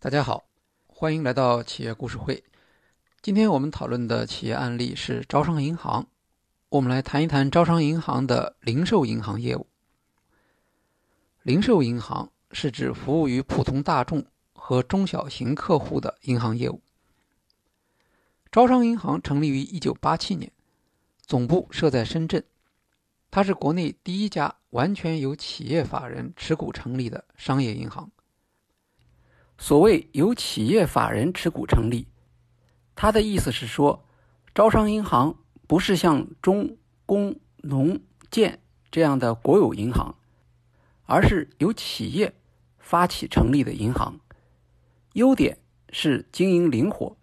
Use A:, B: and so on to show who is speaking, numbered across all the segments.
A: 大家好，欢迎来到企业故事会。今天我们讨论的企业案例是招商银行。我们来谈一谈招商银行的零售银行业务。零售银行是指服务于普通大众和中小型客户的银行业务。招商银行成立于1987年，总部设在深圳。它是国内第一家完全由企业法人持股成立的商业银行。所谓由企业法人持股成立，他的意思是说，招商银行不是像中工农建这样的国有银行，而是由企业发起成立的银行。优点是经营灵活，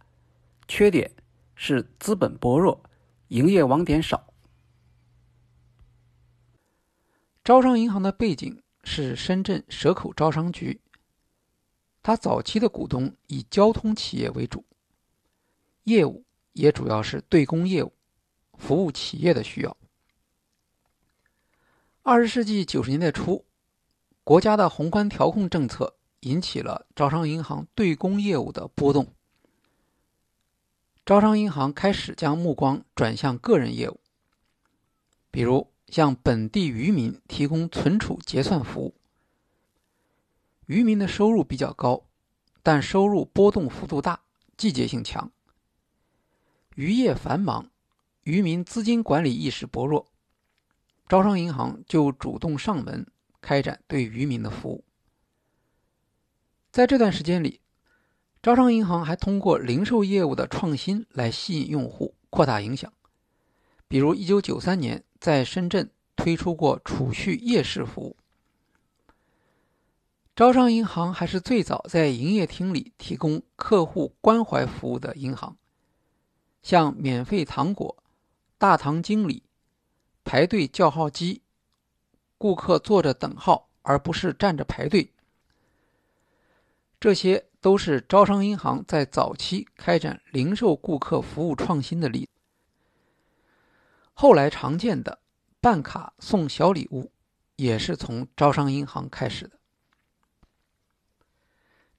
A: 缺点是资本薄弱，营业网点少。招商银行的背景是深圳蛇口招商局。它早期的股东以交通企业为主，业务也主要是对公业务，服务企业的需要。二十世纪九十年代初，国家的宏观调控政策引起了招商银行对公业务的波动，招商银行开始将目光转向个人业务，比如向本地渔民提供存储结算服务。渔民的收入比较高，但收入波动幅度大，季节性强。渔业繁忙，渔民资金管理意识薄弱，招商银行就主动上门开展对渔民的服务。在这段时间里，招商银行还通过零售业务的创新来吸引用户，扩大影响。比如，1993年在深圳推出过储蓄夜市服务。招商银行还是最早在营业厅里提供客户关怀服务的银行，像免费糖果、大堂经理、排队叫号机、顾客坐着等号而不是站着排队，这些都是招商银行在早期开展零售顾客服务创新的例子。后来常见的办卡送小礼物，也是从招商银行开始的。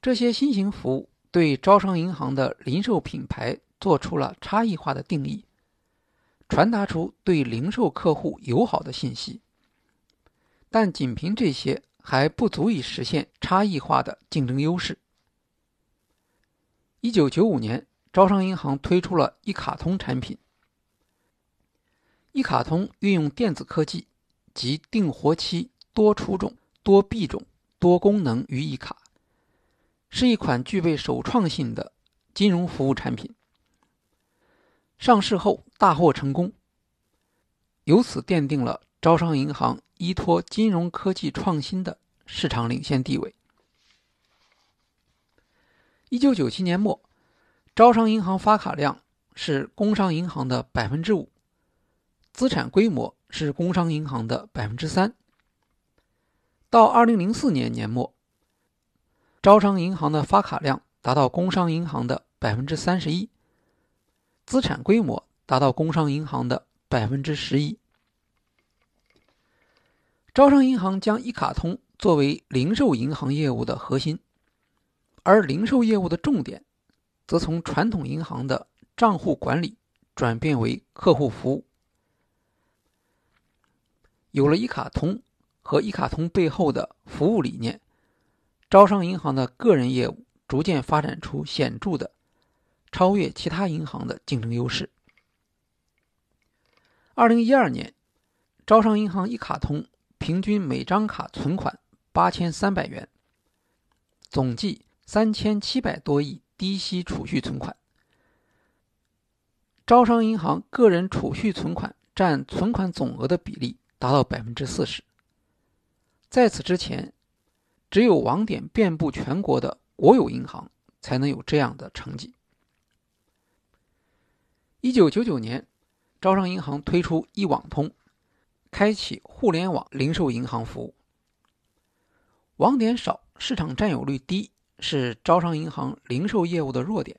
A: 这些新型服务对招商银行的零售品牌做出了差异化的定义，传达出对零售客户友好的信息。但仅凭这些还不足以实现差异化的竞争优势。一九九五年，招商银行推出了一卡通产品。一卡通运用电子科技及定活期、多出种、多币种、多功能于一卡。是一款具备首创性的金融服务产品。上市后大获成功，由此奠定了招商银行依托金融科技创新的市场领先地位。一九九七年末，招商银行发卡量是工商银行的百分之五，资产规模是工商银行的百分之三。到二零零四年年末。招商银行的发卡量达到工商银行的百分之三十一，资产规模达到工商银行的百分之十一。招商银行将一卡通作为零售银行业务的核心，而零售业务的重点，则从传统银行的账户管理转变为客户服务。有了一卡通和一卡通背后的服务理念。招商银行的个人业务逐渐发展出显著的超越其他银行的竞争优势。二零一二年，招商银行一卡通平均每张卡存款八千三百元，总计三千七百多亿低息储蓄存款。招商银行个人储蓄存款占存款总额的比例达到百分之四十。在此之前。只有网点遍布全国的国有银行才能有这样的成绩。一九九九年，招商银行推出一网通，开启互联网零售银行服务。网点少、市场占有率低是招商银行零售业务的弱点。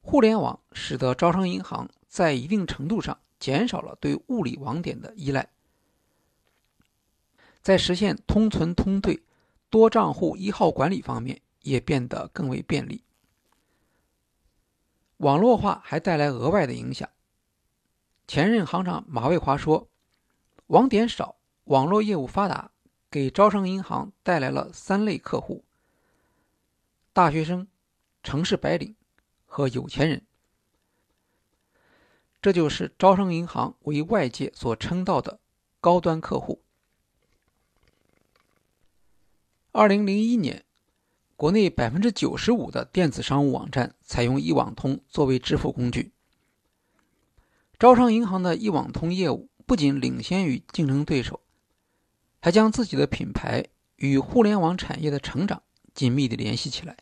A: 互联网使得招商银行在一定程度上减少了对物理网点的依赖，在实现通存通兑。多账户一号管理方面也变得更为便利。网络化还带来额外的影响。前任行长马卫华说：“网点少，网络业务发达，给招商银行带来了三类客户：大学生、城市白领和有钱人。这就是招商银行为外界所称道的高端客户。”二零零一年，国内百分之九十五的电子商务网站采用一网通作为支付工具。招商银行的一网通业务不仅领先于竞争对手，还将自己的品牌与互联网产业的成长紧密地联系起来。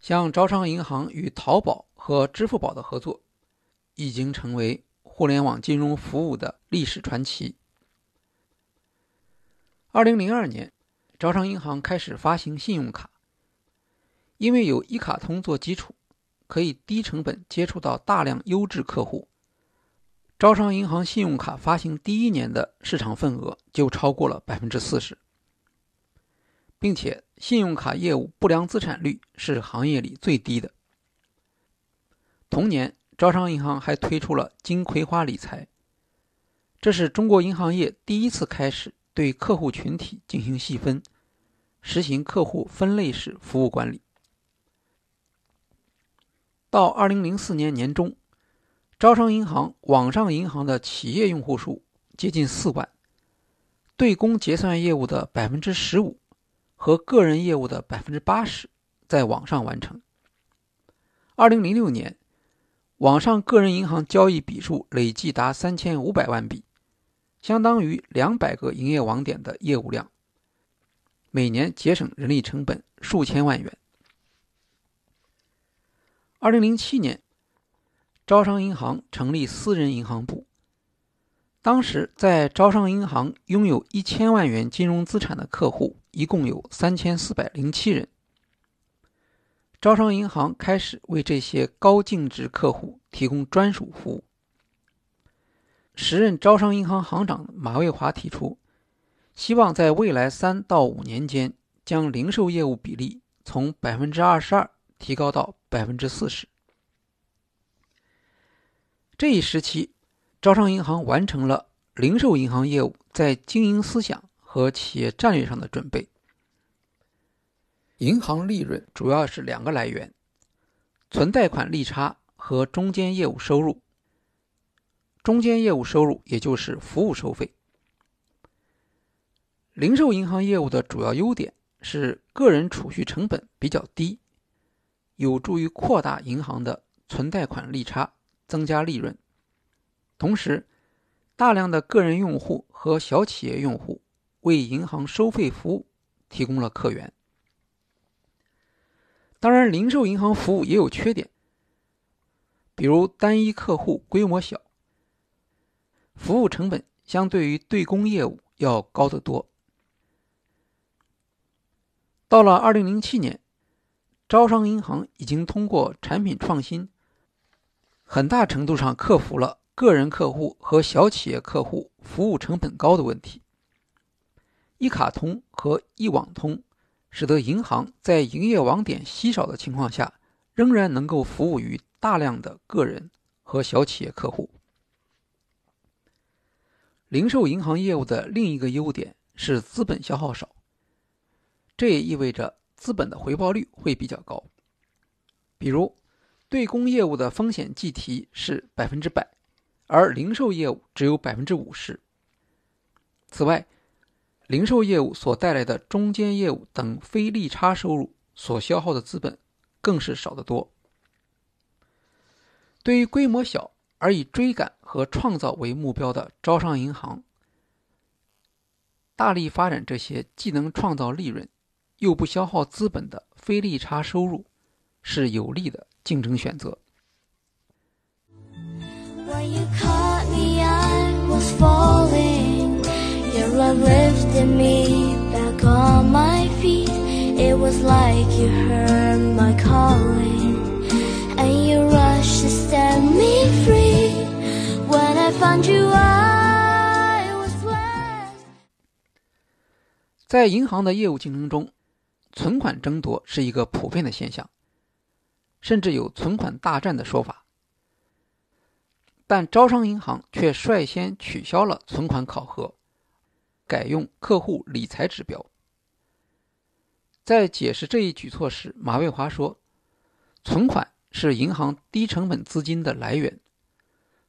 A: 像招商银行与淘宝和支付宝的合作，已经成为互联网金融服务的历史传奇。二零零二年，招商银行开始发行信用卡，因为有一卡通做基础，可以低成本接触到大量优质客户。招商银行信用卡发行第一年的市场份额就超过了百分之四十，并且信用卡业务不良资产率是行业里最低的。同年，招商银行还推出了金葵花理财，这是中国银行业第一次开始对客户群体进行细分，实行客户分类式服务管理。到二零零四年年中。招商银行网上银行的企业用户数接近四万，对公结算业务的百分之十五和个人业务的百分之八十在网上完成。二零零六年，网上个人银行交易笔数累计达三千五百万笔，相当于两百个营业网点的业务量，每年节省人力成本数千万元。二零零七年。招商银行成立私人银行部。当时，在招商银行拥有一千万元金融资产的客户一共有三千四百零七人。招商银行开始为这些高净值客户提供专属服务。时任招商银行行长马卫华提出，希望在未来三到五年间，将零售业务比例从百分之二十二提高到百分之四十。这一时期，招商银行完成了零售银行业务在经营思想和企业战略上的准备。银行利润主要是两个来源：存贷款利差和中间业务收入。中间业务收入也就是服务收费。零售银行业务的主要优点是个人储蓄成本比较低，有助于扩大银行的存贷款利差。增加利润，同时，大量的个人用户和小企业用户为银行收费服务提供了客源。当然，零售银行服务也有缺点，比如单一客户规模小，服务成本相对于对公业务要高得多。到了二零零七年，招商银行已经通过产品创新。很大程度上克服了个人客户和小企业客户服务成本高的问题。一卡通和一网通，使得银行在营业网点稀少的情况下，仍然能够服务于大量的个人和小企业客户。零售银行业务的另一个优点是资本消耗少，这也意味着资本的回报率会比较高，比如。对公业务的风险计提是百分之百，而零售业务只有百分之五十。此外，零售业务所带来的中间业务等非利差收入所消耗的资本更是少得多。对于规模小而以追赶和创造为目标的招商银行，大力发展这些既能创造利润又不消耗资本的非利差收入，是有利的。竞争选择。在银行的业务竞争中，存款争夺是一个普遍的现象，甚至有“存款大战”的说法。但招商银行却率先取消了存款考核，改用客户理财指标。在解释这一举措时，马卫华说：“存款是银行低成本资金的来源，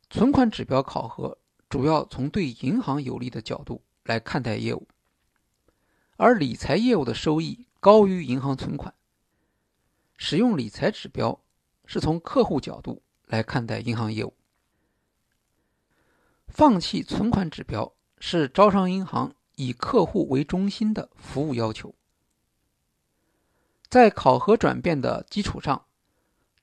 A: 存款指标考核主要从对银行有利的角度来看待业务，而理财业务的收益高于银行存款。使用理财指标是从客户角度来看待银行业务。放弃存款指标是招商银行以客户为中心的服务要求。”在考核转变的基础上，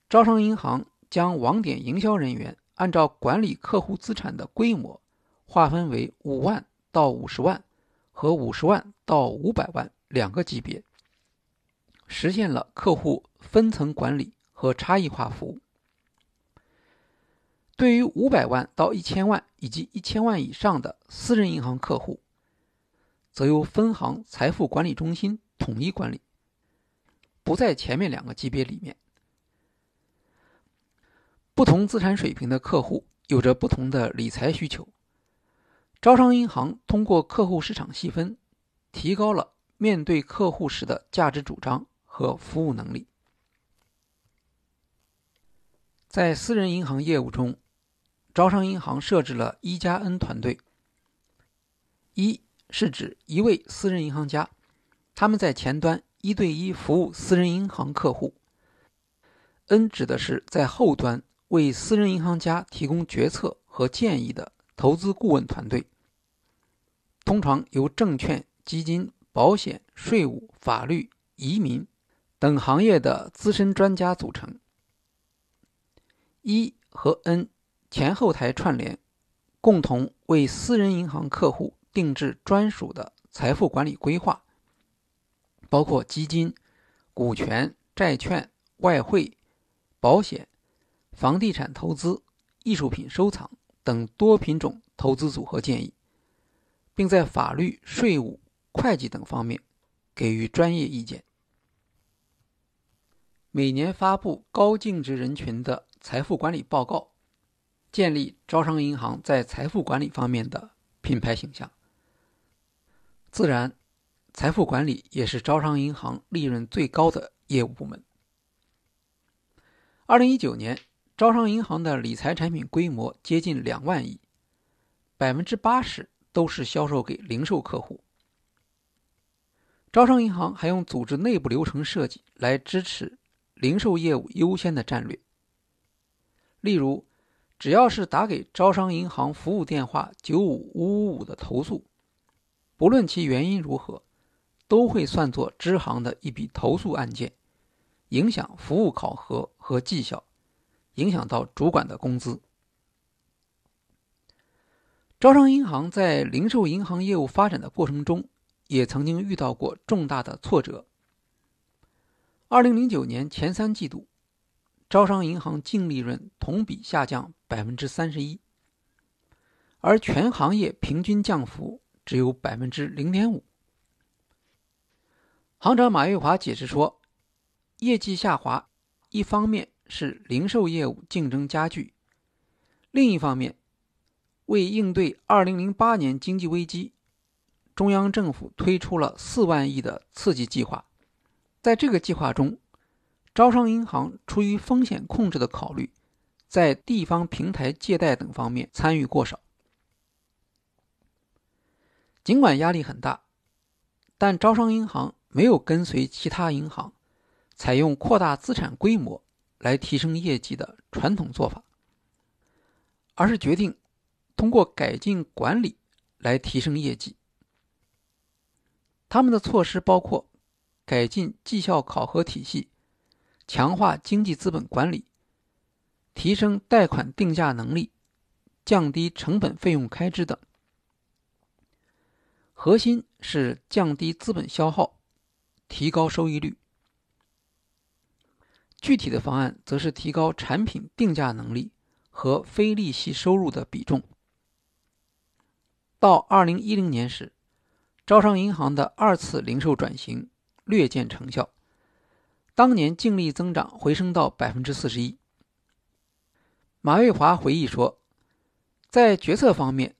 A: 招商银行将网点营销人员按照管理客户资产的规模划分为五万到五十万和五十万到五百万两个级别，实现了客户分层管理和差异化服务。对于五百万到一千万以及一千万以上的私人银行客户，则由分行财富管理中心统一管理。不在前面两个级别里面。不同资产水平的客户有着不同的理财需求。招商银行通过客户市场细分，提高了面对客户时的价值主张和服务能力。在私人银行业务中，招商银行设置了一加 N 团队。一是指一位私人银行家，他们在前端。一对一服务私人银行客户，N 指的是在后端为私人银行家提供决策和建议的投资顾问团队，通常由证券、基金、保险、税务、法律、移民等行业的资深专家组成。一和 N 前后台串联，共同为私人银行客户定制专属的财富管理规划。包括基金、股权、债券、外汇、保险、房地产投资、艺术品收藏等多品种投资组合建议，并在法律、税务、会计等方面给予专业意见。每年发布高净值人群的财富管理报告，建立招商银行在财富管理方面的品牌形象。自然。财富管理也是招商银行利润最高的业务部门。二零一九年，招商银行的理财产品规模接近两万亿，百分之八十都是销售给零售客户。招商银行还用组织内部流程设计来支持零售业务优先的战略。例如，只要是打给招商银行服务电话九五五五五的投诉，不论其原因如何。都会算作支行的一笔投诉案件，影响服务考核和绩效，影响到主管的工资。招商银行在零售银行业务发展的过程中，也曾经遇到过重大的挫折。二零零九年前三季度，招商银行净利润同比下降百分之三十一，而全行业平均降幅只有百分之零点五。行长马月华解释说，业绩下滑，一方面是零售业务竞争加剧，另一方面，为应对2008年经济危机，中央政府推出了4万亿的刺激计划，在这个计划中，招商银行出于风险控制的考虑，在地方平台借贷等方面参与过少。尽管压力很大，但招商银行。没有跟随其他银行采用扩大资产规模来提升业绩的传统做法，而是决定通过改进管理来提升业绩。他们的措施包括改进绩效考核体系、强化经济资本管理、提升贷款定价能力、降低成本费用开支等。核心是降低资本消耗。提高收益率，具体的方案则是提高产品定价能力和非利息收入的比重。到二零一零年时，招商银行的二次零售转型略见成效，当年净利增长回升到百分之四十一。马蔚华回忆说，在决策方面，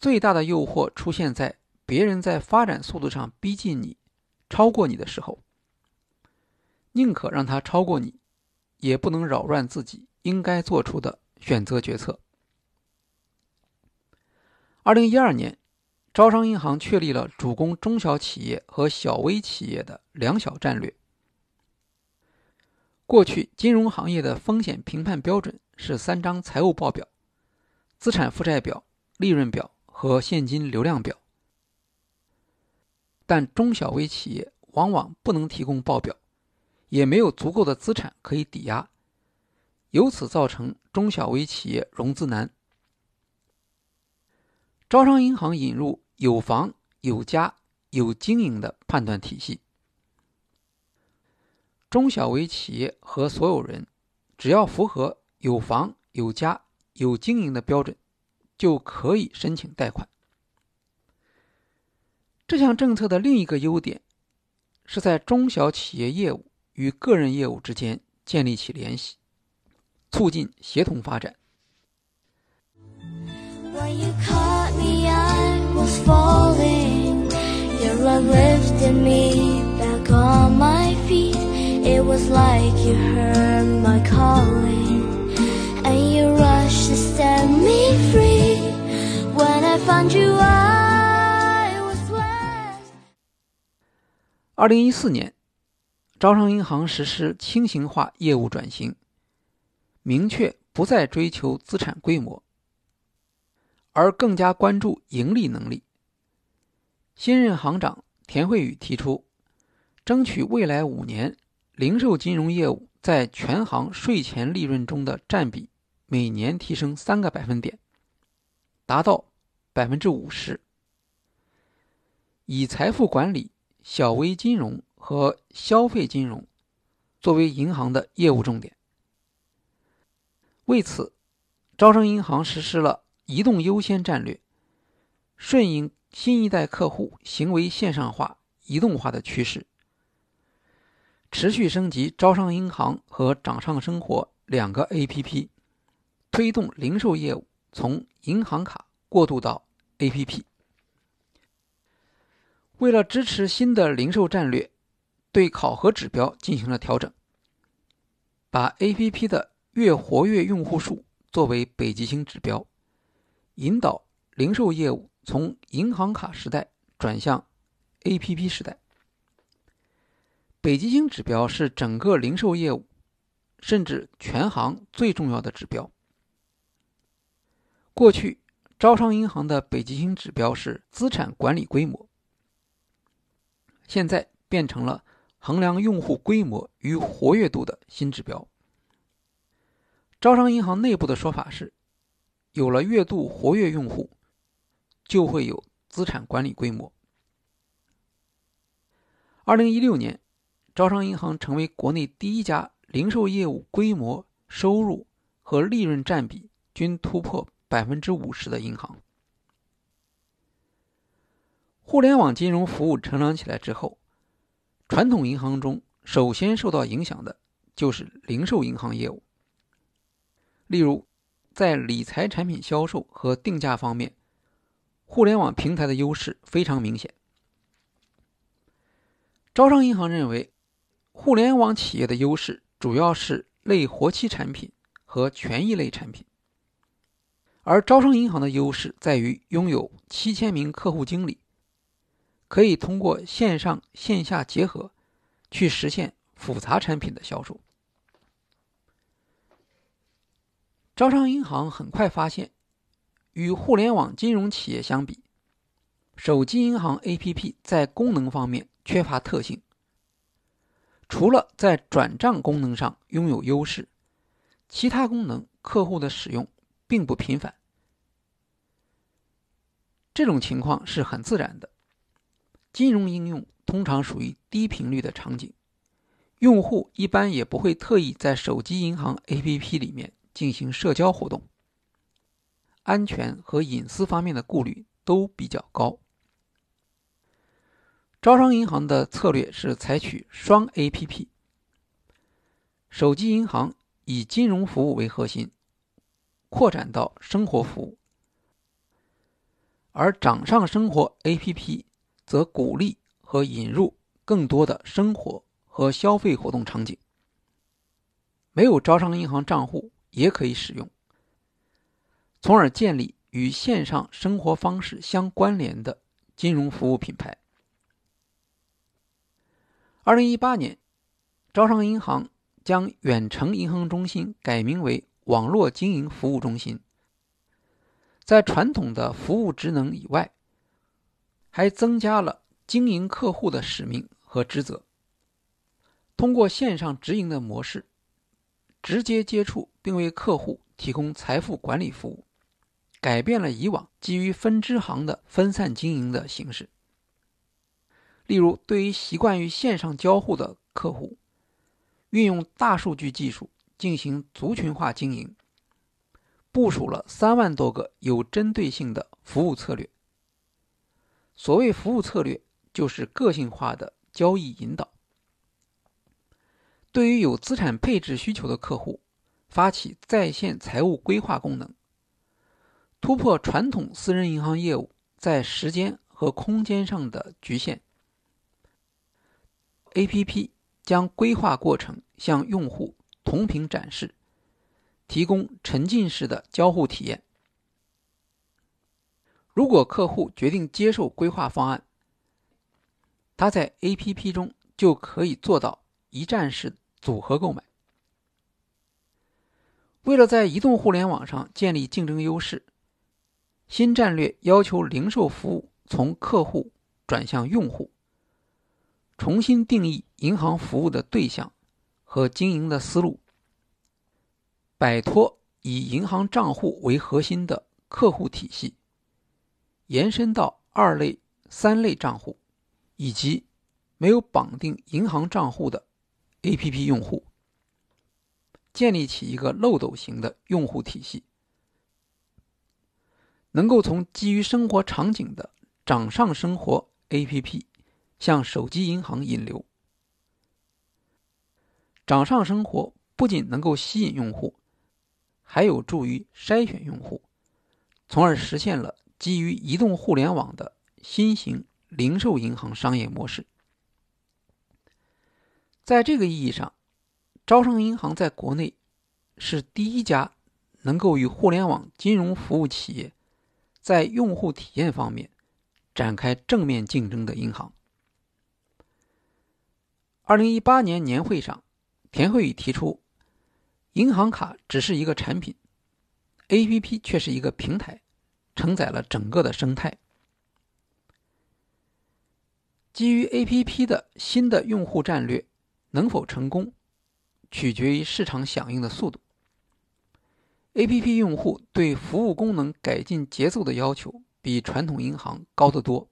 A: 最大的诱惑出现在别人在发展速度上逼近你、超过你的时候，宁可让他超过你，也不能扰乱自己应该做出的选择决策。二零一二年，招商银行确立了主攻中小企业和小微企业的“两小”战略。过去，金融行业的风险评判标准。是三张财务报表、资产负债表、利润表和现金流量表，但中小微企业往往不能提供报表，也没有足够的资产可以抵押，由此造成中小微企业融资难。招商银行引入有房、有家、有经营的判断体系，中小微企业和所有人只要符合。有房、有家、有经营的标准，就可以申请贷款。这项政策的另一个优点，是在中小企业业务与个人业务之间建立起联系，促进协同发展。Falling. 2014年，招商银行实施轻型化业务转型，明确不再追求资产规模，而更加关注盈利能力。新任行长田慧宇提出，争取未来五年零售金融业务在全行税前利润中的占比每年提升三个百分点，达到百分之五十，以财富管理。小微金融和消费金融作为银行的业务重点。为此，招商银行实施了移动优先战略，顺应新一代客户行为线上化、移动化的趋势，持续升级招商银行和掌上生活两个 APP，推动零售业务从银行卡过渡到 APP。为了支持新的零售战略，对考核指标进行了调整，把 APP 的月活跃用户数作为北极星指标，引导零售业务从银行卡时代转向 APP 时代。北极星指标是整个零售业务，甚至全行最重要的指标。过去，招商银行的北极星指标是资产管理规模。现在变成了衡量用户规模与活跃度的新指标。招商银行内部的说法是，有了月度活跃用户，就会有资产管理规模。二零一六年，招商银行成为国内第一家零售业务规模、收入和利润占比均突破百分之五十的银行。互联网金融服务成长起来之后，传统银行中首先受到影响的就是零售银行业务。例如，在理财产品销售和定价方面，互联网平台的优势非常明显。招商银行认为，互联网企业的优势主要是类活期产品和权益类产品，而招商银行的优势在于拥有七千名客户经理。可以通过线上线下结合，去实现复杂产品的销售。招商银行很快发现，与互联网金融企业相比，手机银行 APP 在功能方面缺乏特性。除了在转账功能上拥有优势，其他功能客户的使用并不频繁。这种情况是很自然的。金融应用通常属于低频率的场景，用户一般也不会特意在手机银行 APP 里面进行社交活动，安全和隐私方面的顾虑都比较高。招商银行的策略是采取双 APP，手机银行以金融服务为核心，扩展到生活服务，而掌上生活 APP 则鼓励和引入更多的生活和消费活动场景。没有招商银行账户也可以使用，从而建立与线上生活方式相关联的金融服务品牌。二零一八年，招商银行将远程银行中心改名为网络经营服务中心。在传统的服务职能以外，还增加了经营客户的使命和职责。通过线上直营的模式，直接接触并为客户提供财富管理服务，改变了以往基于分支行的分散经营的形式。例如，对于习惯于线上交互的客户，运用大数据技术进行族群化经营，部署了三万多个有针对性的服务策略。所谓服务策略，就是个性化的交易引导。对于有资产配置需求的客户，发起在线财务规划功能，突破传统私人银行业务在时间和空间上的局限。A.P.P. 将规划过程向用户同屏展示，提供沉浸式的交互体验。如果客户决定接受规划方案，他在 A.P.P. 中就可以做到一站式组合购买。为了在移动互联网上建立竞争优势，新战略要求零售服务从客户转向用户。重新定义银行服务的对象和经营的思路，摆脱以银行账户为核心的客户体系，延伸到二类、三类账户以及没有绑定银行账户的 APP 用户，建立起一个漏斗型的用户体系，能够从基于生活场景的掌上生活 APP。向手机银行引流，掌上生活不仅能够吸引用户，还有助于筛选用户，从而实现了基于移动互联网的新型零售银行商业模式。在这个意义上，招商银行在国内是第一家能够与互联网金融服务企业在用户体验方面展开正面竞争的银行。二零一八年年会上，田慧宇提出，银行卡只是一个产品，APP 却是一个平台，承载了整个的生态。基于 APP 的新的用户战略能否成功，取决于市场响应的速度。APP 用户对服务功能改进节奏的要求比传统银行高得多。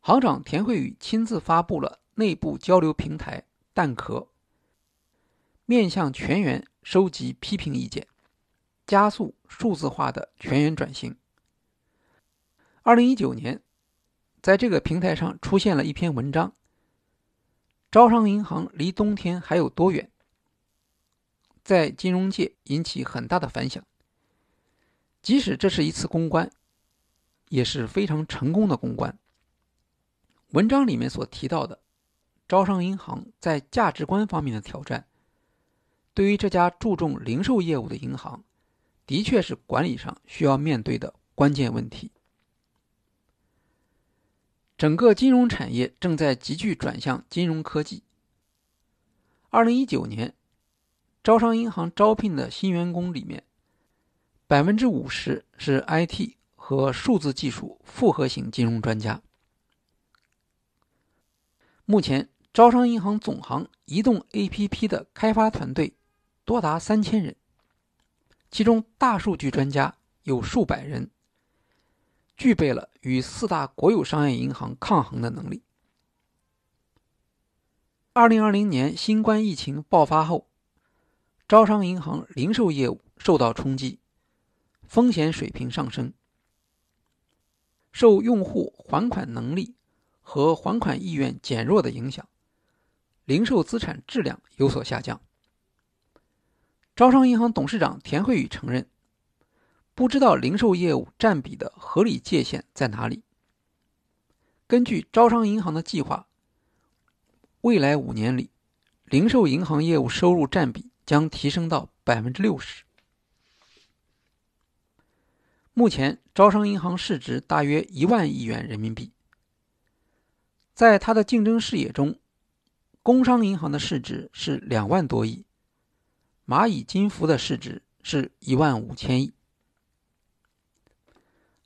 A: 行长田慧宇亲自发布了。内部交流平台蛋壳，面向全员收集批评意见，加速数字化的全员转型。二零一九年，在这个平台上出现了一篇文章：“招商银行离冬天还有多远？”在金融界引起很大的反响。即使这是一次公关，也是非常成功的公关。文章里面所提到的。招商银行在价值观方面的挑战，对于这家注重零售业务的银行，的确是管理上需要面对的关键问题。整个金融产业正在急剧转向金融科技。二零一九年，招商银行招聘的新员工里面，百分之五十是 IT 和数字技术复合型金融专家。目前。招商银行总行移动 APP 的开发团队多达三千人，其中大数据专家有数百人，具备了与四大国有商业银行抗衡的能力。二零二零年新冠疫情爆发后，招商银行零售业务受到冲击，风险水平上升，受用户还款能力。和还款意愿减弱的影响，零售资产质量有所下降。招商银行董事长田慧宇承认，不知道零售业务占比的合理界限在哪里。根据招商银行的计划，未来五年里，零售银行业务收入占比将提升到百分之六十。目前，招商银行市值大约一万亿元人民币。在它的竞争视野中，工商银行的市值是两万多亿，蚂蚁金服的市值是一万五千亿。